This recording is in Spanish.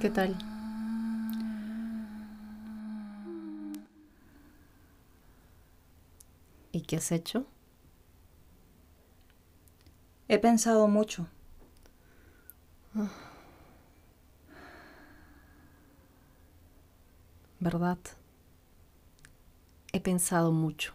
¿Qué tal? ¿Y qué has hecho? He pensado mucho. ¿Verdad? He pensado mucho.